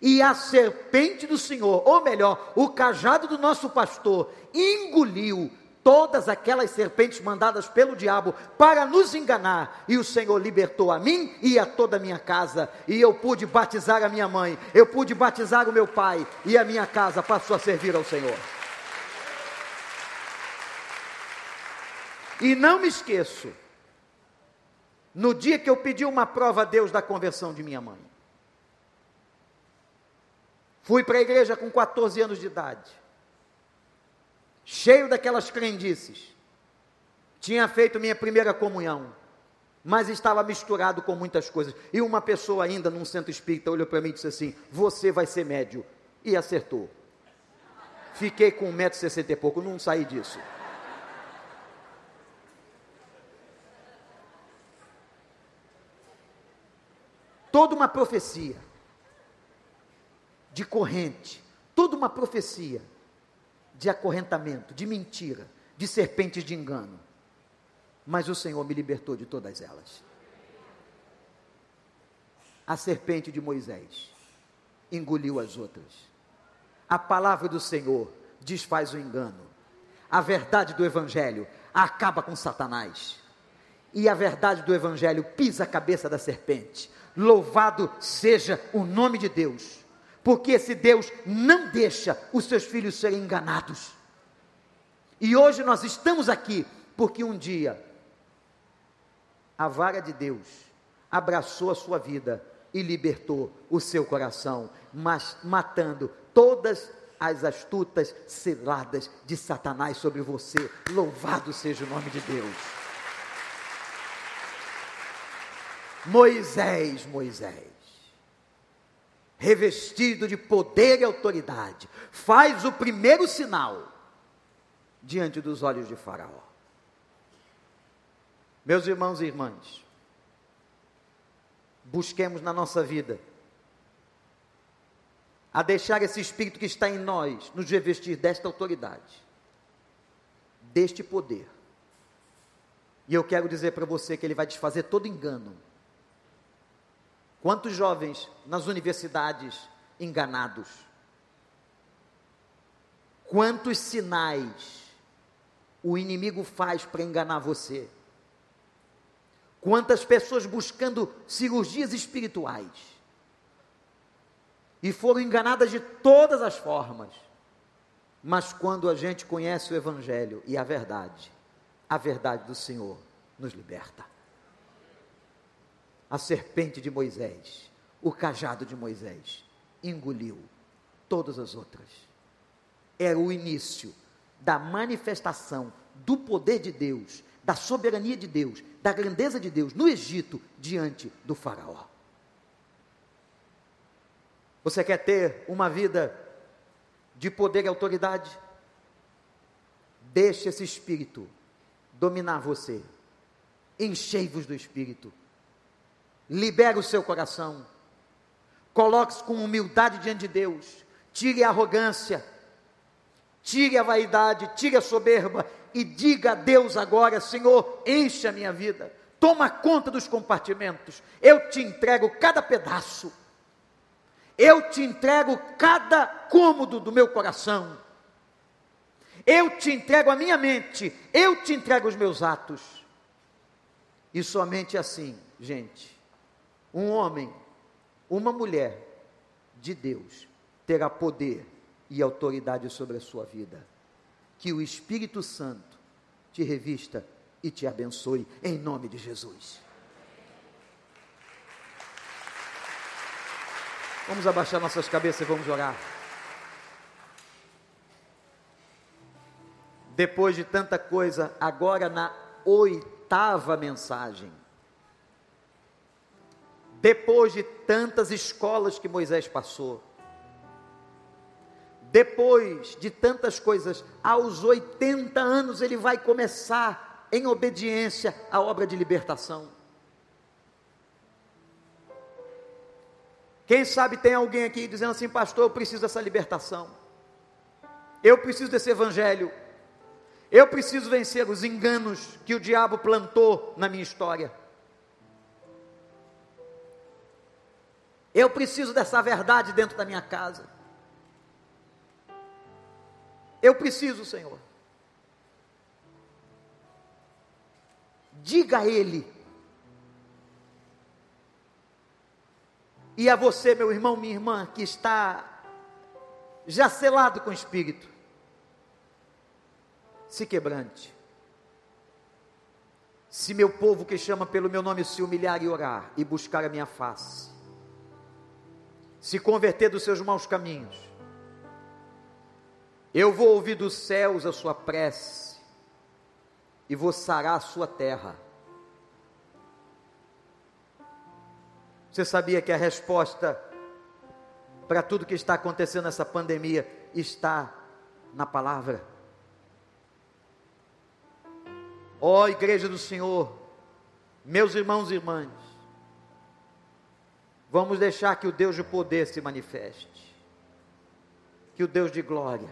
E a serpente do Senhor, ou melhor, o cajado do nosso pastor, engoliu todas aquelas serpentes mandadas pelo diabo para nos enganar, e o Senhor libertou a mim e a toda a minha casa, e eu pude batizar a minha mãe, eu pude batizar o meu pai, e a minha casa passou a servir ao Senhor. E não me esqueço no dia que eu pedi uma prova a Deus da conversão de minha mãe. Fui para a igreja com 14 anos de idade, cheio daquelas crendices. Tinha feito minha primeira comunhão, mas estava misturado com muitas coisas. E uma pessoa ainda num centro espírita olhou para mim e disse assim: Você vai ser médio. E acertou. Fiquei com 1,60m e pouco, não saí disso. toda uma profecia de corrente, toda uma profecia de acorrentamento, de mentira, de serpentes de engano. Mas o Senhor me libertou de todas elas. A serpente de Moisés engoliu as outras. A palavra do Senhor desfaz o engano. A verdade do Evangelho acaba com Satanás. E a verdade do Evangelho pisa a cabeça da serpente. Louvado seja o nome de Deus, porque esse Deus não deixa os seus filhos serem enganados. E hoje nós estamos aqui porque um dia a vara de Deus abraçou a sua vida e libertou o seu coração, mas matando todas as astutas seladas de Satanás sobre você. Louvado seja o nome de Deus. Moisés, Moisés. Revestido de poder e autoridade, faz o primeiro sinal diante dos olhos de Faraó. Meus irmãos e irmãs, busquemos na nossa vida a deixar esse espírito que está em nós nos revestir desta autoridade, deste poder. E eu quero dizer para você que ele vai desfazer todo engano. Quantos jovens nas universidades enganados? Quantos sinais o inimigo faz para enganar você? Quantas pessoas buscando cirurgias espirituais e foram enganadas de todas as formas. Mas quando a gente conhece o Evangelho e a verdade, a verdade do Senhor nos liberta. A serpente de Moisés, o cajado de Moisés, engoliu todas as outras. Era o início da manifestação do poder de Deus da soberania de Deus, da grandeza de Deus no Egito diante do Faraó. Você quer ter uma vida de poder e autoridade? Deixe esse espírito dominar você. Enchei-vos do espírito. Libere o seu coração. Coloque-se com humildade diante de Deus. Tire a arrogância. Tire a vaidade, tire a soberba e diga a Deus agora: Senhor, enche a minha vida, toma conta dos compartimentos, eu te entrego cada pedaço, eu te entrego cada cômodo do meu coração, eu te entrego a minha mente, eu te entrego os meus atos. E somente assim, gente, um homem, uma mulher de Deus terá poder e autoridade sobre a sua vida que o Espírito Santo te revista e te abençoe, em nome de Jesus. Vamos abaixar nossas cabeças e vamos orar. Depois de tanta coisa, agora na oitava mensagem. Depois de tantas escolas que Moisés passou, depois de tantas coisas, aos 80 anos ele vai começar em obediência à obra de libertação. Quem sabe tem alguém aqui dizendo assim, pastor, eu preciso dessa libertação. Eu preciso desse evangelho. Eu preciso vencer os enganos que o diabo plantou na minha história. Eu preciso dessa verdade dentro da minha casa. Eu preciso, Senhor. Diga a Ele. E a você, meu irmão, minha irmã, que está já selado com o Espírito, se quebrante. Se meu povo que chama pelo meu nome se humilhar e orar e buscar a minha face, se converter dos seus maus caminhos, eu vou ouvir dos céus a sua prece e vou sarar a sua terra. Você sabia que a resposta para tudo que está acontecendo nessa pandemia está na palavra? Ó oh, igreja do Senhor, meus irmãos e irmãs, vamos deixar que o Deus de poder se manifeste, que o Deus de glória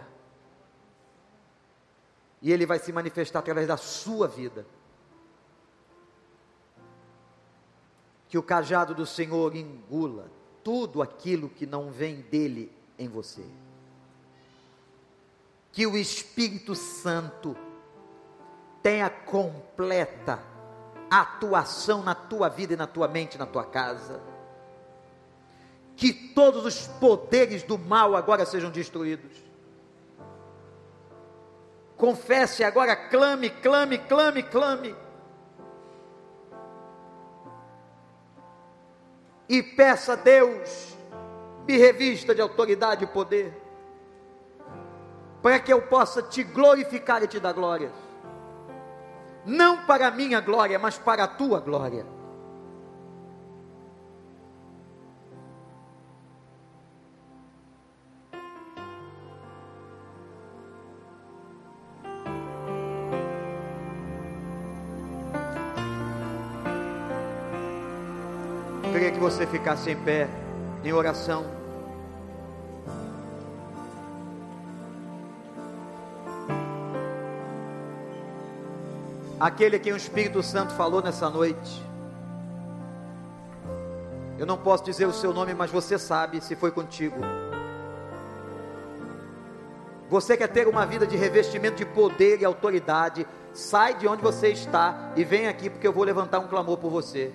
e ele vai se manifestar através da sua vida. Que o cajado do Senhor engula tudo aquilo que não vem dele em você. Que o Espírito Santo tenha completa atuação na tua vida e na tua mente, na tua casa. Que todos os poderes do mal agora sejam destruídos Confesse agora, clame, clame, clame, clame. E peça a Deus, me revista de autoridade e poder, para que eu possa te glorificar e te dar glórias. Não para a minha glória, mas para a tua glória. Você ficasse em pé, em oração. Aquele a quem o Espírito Santo falou nessa noite. Eu não posso dizer o seu nome, mas você sabe se foi contigo. Você quer ter uma vida de revestimento de poder e autoridade? Sai de onde você está e vem aqui, porque eu vou levantar um clamor por você.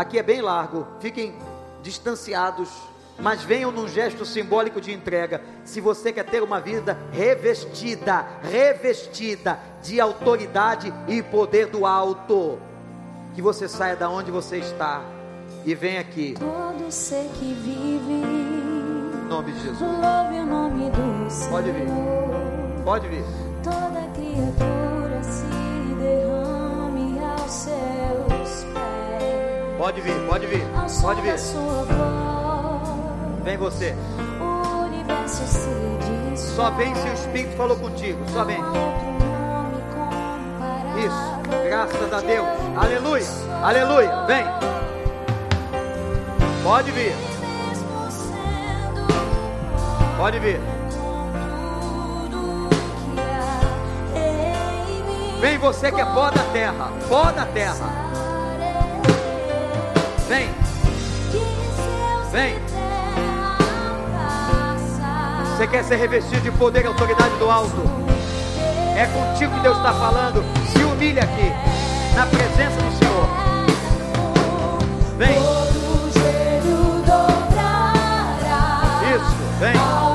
Aqui é bem largo, fiquem distanciados, mas venham num gesto simbólico de entrega. Se você quer ter uma vida revestida, revestida de autoridade e poder do alto, que você saia da onde você está e venha aqui. Todo ser que vive, Em nome de Jesus. louve o nome do Senhor. Pode vir. Pode vir. Toda criatura se derrame seus pés. Pode vir, pode vir. Pode vir. Vem você. Só vem se o Espírito falou contigo. Só vem. Isso. Graças a Deus. Aleluia. Aleluia. Vem. Pode vir. Pode vir. Vem você que é pó da terra. Pó da terra. Vem. Vem. Você quer ser revestido de poder e autoridade do alto? É contigo que Deus está falando. Se humilha aqui, na presença do Senhor. Vem. Isso, vem.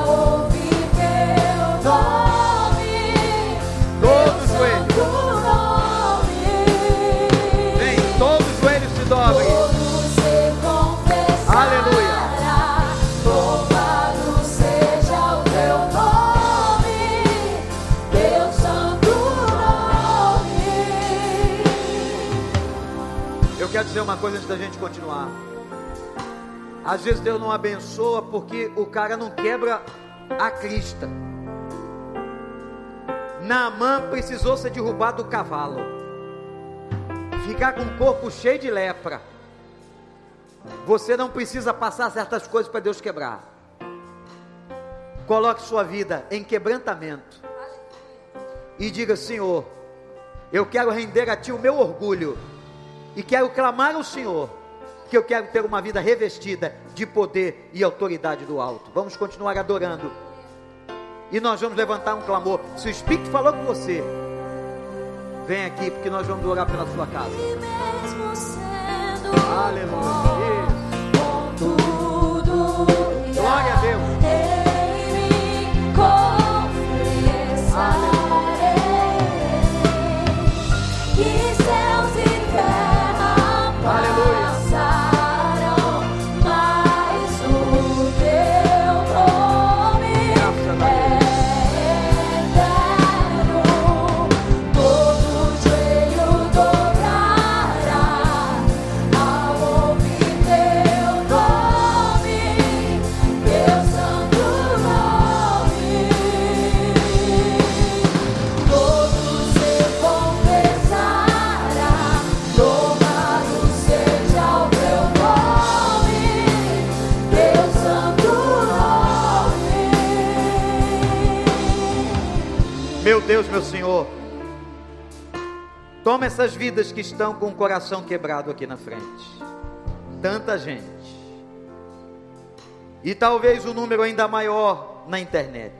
Uma coisa antes da gente continuar. Às vezes Deus não abençoa porque o cara não quebra a crista. Naamã precisou ser derrubado do cavalo, ficar com o corpo cheio de lepra. Você não precisa passar certas coisas para Deus quebrar. Coloque sua vida em quebrantamento e diga: Senhor, eu quero render a Ti o meu orgulho e quero clamar ao Senhor que eu quero ter uma vida revestida de poder e autoridade do alto. Vamos continuar adorando. E nós vamos levantar um clamor. Se o Espírito falou com você, vem aqui porque nós vamos orar pela sua casa. Aleluia. Essas vidas que estão com o coração quebrado aqui na frente. Tanta gente. E talvez o número ainda maior na internet.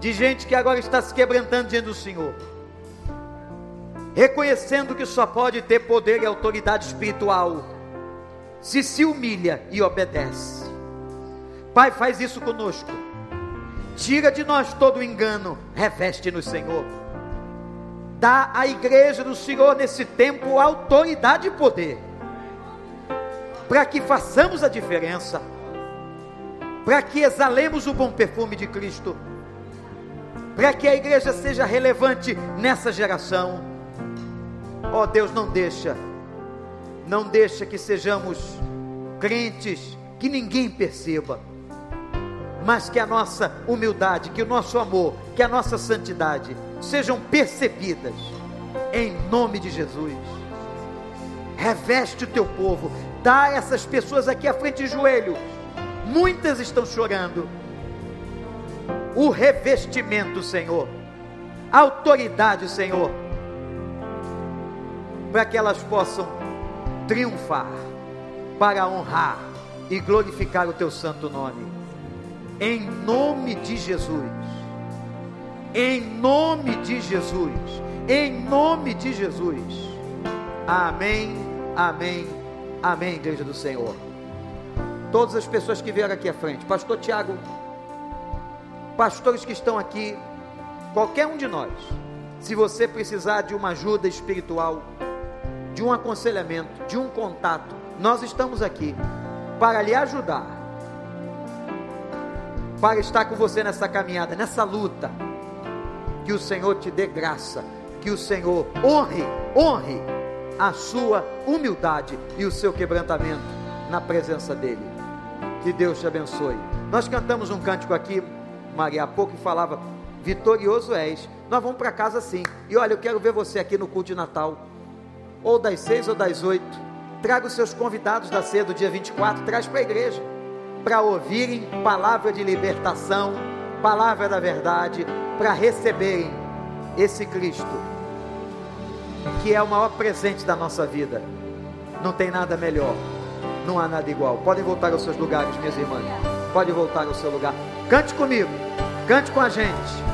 De gente que agora está se quebrantando diante do Senhor. Reconhecendo que só pode ter poder e autoridade espiritual. Se se humilha e obedece. Pai, faz isso conosco. Tira de nós todo o engano, reveste-nos, Senhor. Dá à igreja do Senhor nesse tempo autoridade e poder, para que façamos a diferença, para que exalemos o bom perfume de Cristo, para que a igreja seja relevante nessa geração. Ó Deus, não deixa, não deixa que sejamos crentes que ninguém perceba mas que a nossa humildade, que o nosso amor, que a nossa santidade sejam percebidas em nome de Jesus. Reveste o teu povo. Dá essas pessoas aqui à frente de joelho. Muitas estão chorando. O revestimento, Senhor. Autoridade, Senhor. Para que elas possam triunfar, para honrar e glorificar o teu santo nome. Em nome de Jesus. Em nome de Jesus. Em nome de Jesus. Amém, amém, amém, igreja do Senhor. Todas as pessoas que vieram aqui à frente, Pastor Tiago, pastores que estão aqui, qualquer um de nós, se você precisar de uma ajuda espiritual, de um aconselhamento, de um contato, nós estamos aqui para lhe ajudar, para estar com você nessa caminhada, nessa luta. Que o Senhor te dê graça, que o Senhor honre, honre a sua humildade e o seu quebrantamento na presença dEle. Que Deus te abençoe. Nós cantamos um cântico aqui, Maria, há pouco falava, vitorioso és. Nós vamos para casa sim. E olha, eu quero ver você aqui no culto de Natal, ou das seis ou das oito Traga os seus convidados da ceia do dia 24, traz para a igreja, para ouvirem palavra de libertação, palavra da verdade, para receberem esse Cristo, que é o maior presente da nossa vida. Não tem nada melhor, não há nada igual. Podem voltar aos seus lugares, minhas irmãs. Pode voltar ao seu lugar. Cante comigo, cante com a gente.